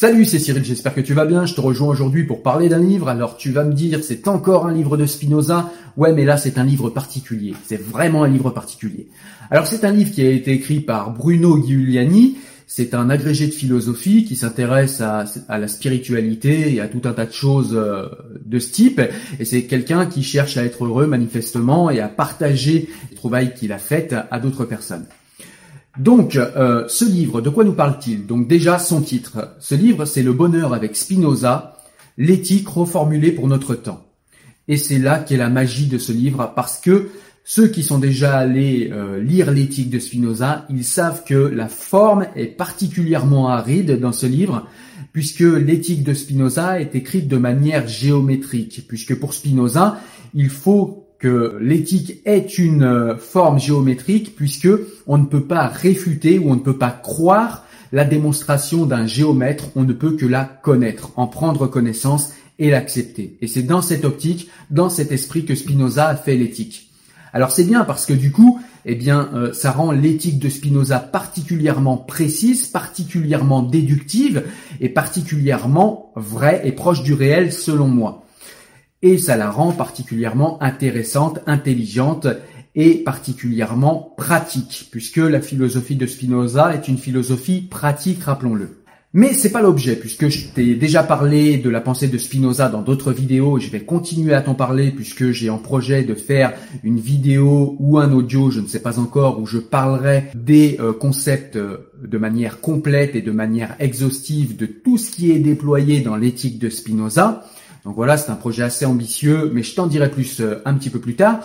Salut, c'est Cyril, j'espère que tu vas bien. Je te rejoins aujourd'hui pour parler d'un livre. Alors tu vas me dire, c'est encore un livre de Spinoza. Ouais, mais là c'est un livre particulier. C'est vraiment un livre particulier. Alors c'est un livre qui a été écrit par Bruno Giuliani. C'est un agrégé de philosophie qui s'intéresse à, la spiritualité et à tout un tas de choses euh, de ce type. Et c'est quelqu'un qui cherche à être heureux manifestement et à partager les trouvailles qu'il a faites à d'autres personnes. Donc, euh, ce livre, de quoi nous parle-t-il? Donc déjà, son titre. Ce livre, c'est Le bonheur avec Spinoza, l'éthique reformulée pour notre temps. Et c'est là qu'est la magie de ce livre, parce que ceux qui sont déjà allés euh, lire l'éthique de Spinoza, ils savent que la forme est particulièrement aride dans ce livre, puisque l'éthique de Spinoza est écrite de manière géométrique, puisque pour Spinoza, il faut que l'éthique est une euh, forme géométrique puisque on ne peut pas réfuter ou on ne peut pas croire la démonstration d'un géomètre, on ne peut que la connaître, en prendre connaissance et l'accepter. Et c'est dans cette optique, dans cet esprit que Spinoza a fait l'éthique. Alors c'est bien parce que du coup, eh bien, euh, ça rend l'éthique de Spinoza particulièrement précise, particulièrement déductive et particulièrement vraie et proche du réel selon moi et ça la rend particulièrement intéressante, intelligente et particulièrement pratique, puisque la philosophie de Spinoza est une philosophie pratique, rappelons-le. Mais c'est pas l'objet, puisque je t'ai déjà parlé de la pensée de Spinoza dans d'autres vidéos, et je vais continuer à t'en parler puisque j'ai en projet de faire une vidéo ou un audio, je ne sais pas encore, où je parlerai des euh, concepts euh, de manière complète et de manière exhaustive de tout ce qui est déployé dans l'éthique de Spinoza. Donc voilà, c'est un projet assez ambitieux, mais je t'en dirai plus euh, un petit peu plus tard.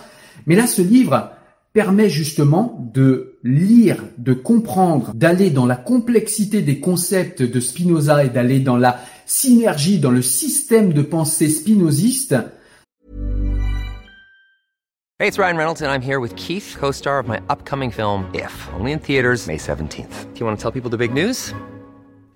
Mais là, ce livre permet justement de lire, de comprendre, d'aller dans la complexité des concepts de Spinoza et d'aller dans la synergie, dans le système de pensée spinoziste. Hey, it's Ryan Reynolds and I'm here with Keith, co-star of my upcoming film If, only in theaters May 17th. Do you want to tell people the big news?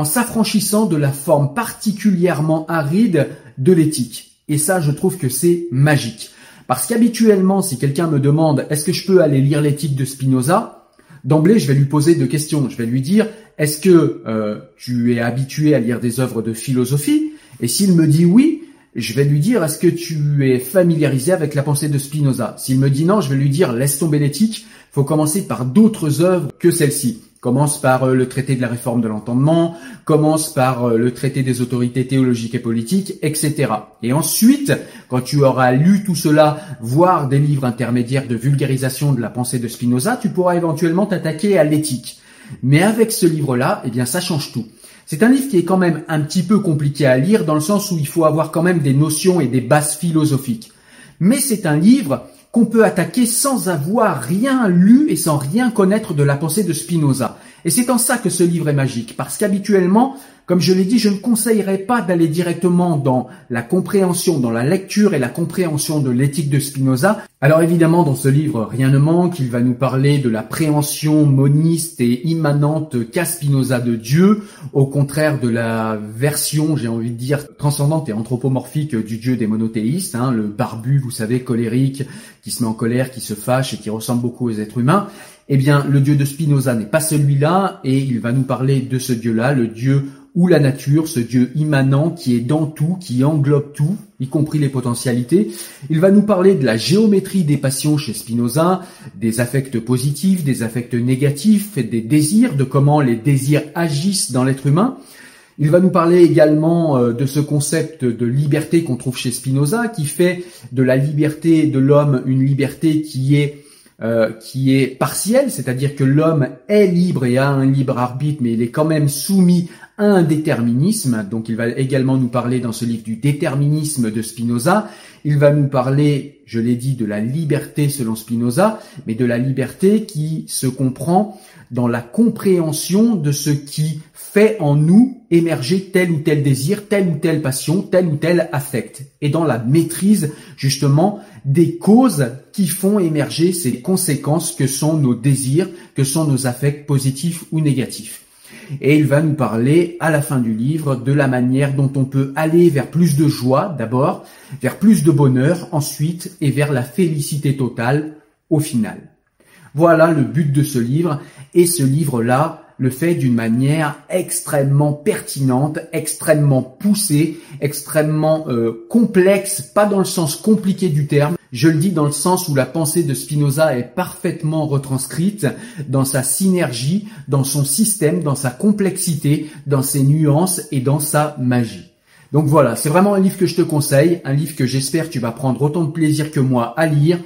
En s'affranchissant de la forme particulièrement aride de l'éthique. Et ça, je trouve que c'est magique. Parce qu'habituellement, si quelqu'un me demande est-ce que je peux aller lire l'éthique de Spinoza, d'emblée, je vais lui poser deux questions. Je vais lui dire est-ce que euh, tu es habitué à lire des œuvres de philosophie? Et s'il me dit oui, je vais lui dire est-ce que tu es familiarisé avec la pensée de Spinoza? S'il me dit non, je vais lui dire laisse tomber l'éthique, faut commencer par d'autres œuvres que celle-ci. Commence par euh, le traité de la réforme de l'entendement, commence par euh, le traité des autorités théologiques et politiques, etc. Et ensuite, quand tu auras lu tout cela, voire des livres intermédiaires de vulgarisation de la pensée de Spinoza, tu pourras éventuellement t'attaquer à l'éthique. Mais avec ce livre-là, eh bien, ça change tout. C'est un livre qui est quand même un petit peu compliqué à lire dans le sens où il faut avoir quand même des notions et des bases philosophiques. Mais c'est un livre qu'on peut attaquer sans avoir rien lu et sans rien connaître de la pensée de Spinoza. Et c'est en ça que ce livre est magique, parce qu'habituellement, comme je l'ai dit, je ne conseillerais pas d'aller directement dans la compréhension, dans la lecture et la compréhension de l'éthique de Spinoza. Alors évidemment, dans ce livre, rien ne manque, il va nous parler de la préhension moniste et immanente qu'a Spinoza de Dieu, au contraire de la version, j'ai envie de dire, transcendante et anthropomorphique du Dieu des monothéistes, hein, le barbu, vous savez, colérique, qui se met en colère, qui se fâche et qui ressemble beaucoup aux êtres humains. Eh bien, le Dieu de Spinoza n'est pas celui-là, et il va nous parler de ce Dieu-là, le Dieu ou la nature, ce Dieu immanent qui est dans tout, qui englobe tout, y compris les potentialités. Il va nous parler de la géométrie des passions chez Spinoza, des affects positifs, des affects négatifs, des désirs, de comment les désirs agissent dans l'être humain. Il va nous parler également euh, de ce concept de liberté qu'on trouve chez Spinoza, qui fait de la liberté de l'homme une liberté qui est euh, qui est partielle, c'est-à-dire que l'homme est libre et a un libre arbitre, mais il est quand même soumis à un déterminisme. Donc il va également nous parler dans ce livre du déterminisme de Spinoza. Il va nous parler, je l'ai dit, de la liberté selon Spinoza, mais de la liberté qui se comprend dans la compréhension de ce qui fait en nous émerger tel ou tel désir, telle ou telle passion, tel ou tel affect, et dans la maîtrise justement des causes qui font émerger ces conséquences que sont nos désirs, que sont nos affects positifs ou négatifs. Et il va nous parler à la fin du livre de la manière dont on peut aller vers plus de joie d'abord, vers plus de bonheur ensuite et vers la félicité totale au final. Voilà le but de ce livre et ce livre-là le fait d'une manière extrêmement pertinente, extrêmement poussée, extrêmement euh, complexe, pas dans le sens compliqué du terme, je le dis dans le sens où la pensée de Spinoza est parfaitement retranscrite dans sa synergie, dans son système, dans sa complexité, dans ses nuances et dans sa magie. Donc voilà, c'est vraiment un livre que je te conseille, un livre que j'espère tu vas prendre autant de plaisir que moi à lire.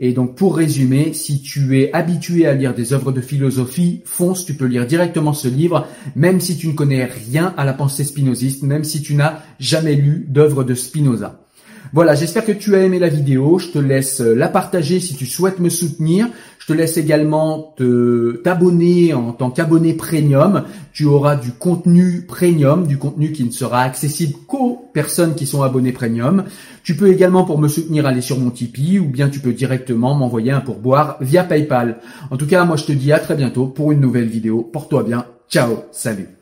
Et donc pour résumer, si tu es habitué à lire des œuvres de philosophie, fonce, tu peux lire directement ce livre, même si tu ne connais rien à la pensée spinoziste, même si tu n'as jamais lu d'œuvres de Spinoza. Voilà, j'espère que tu as aimé la vidéo. Je te laisse euh, la partager si tu souhaites me soutenir. Je te laisse également te t'abonner en tant qu'abonné premium. Tu auras du contenu premium, du contenu qui ne sera accessible qu'aux personnes qui sont abonnées premium. Tu peux également pour me soutenir aller sur mon Tipeee ou bien tu peux directement m'envoyer un pourboire via PayPal. En tout cas, moi je te dis à très bientôt pour une nouvelle vidéo. Porte-toi bien. Ciao, salut.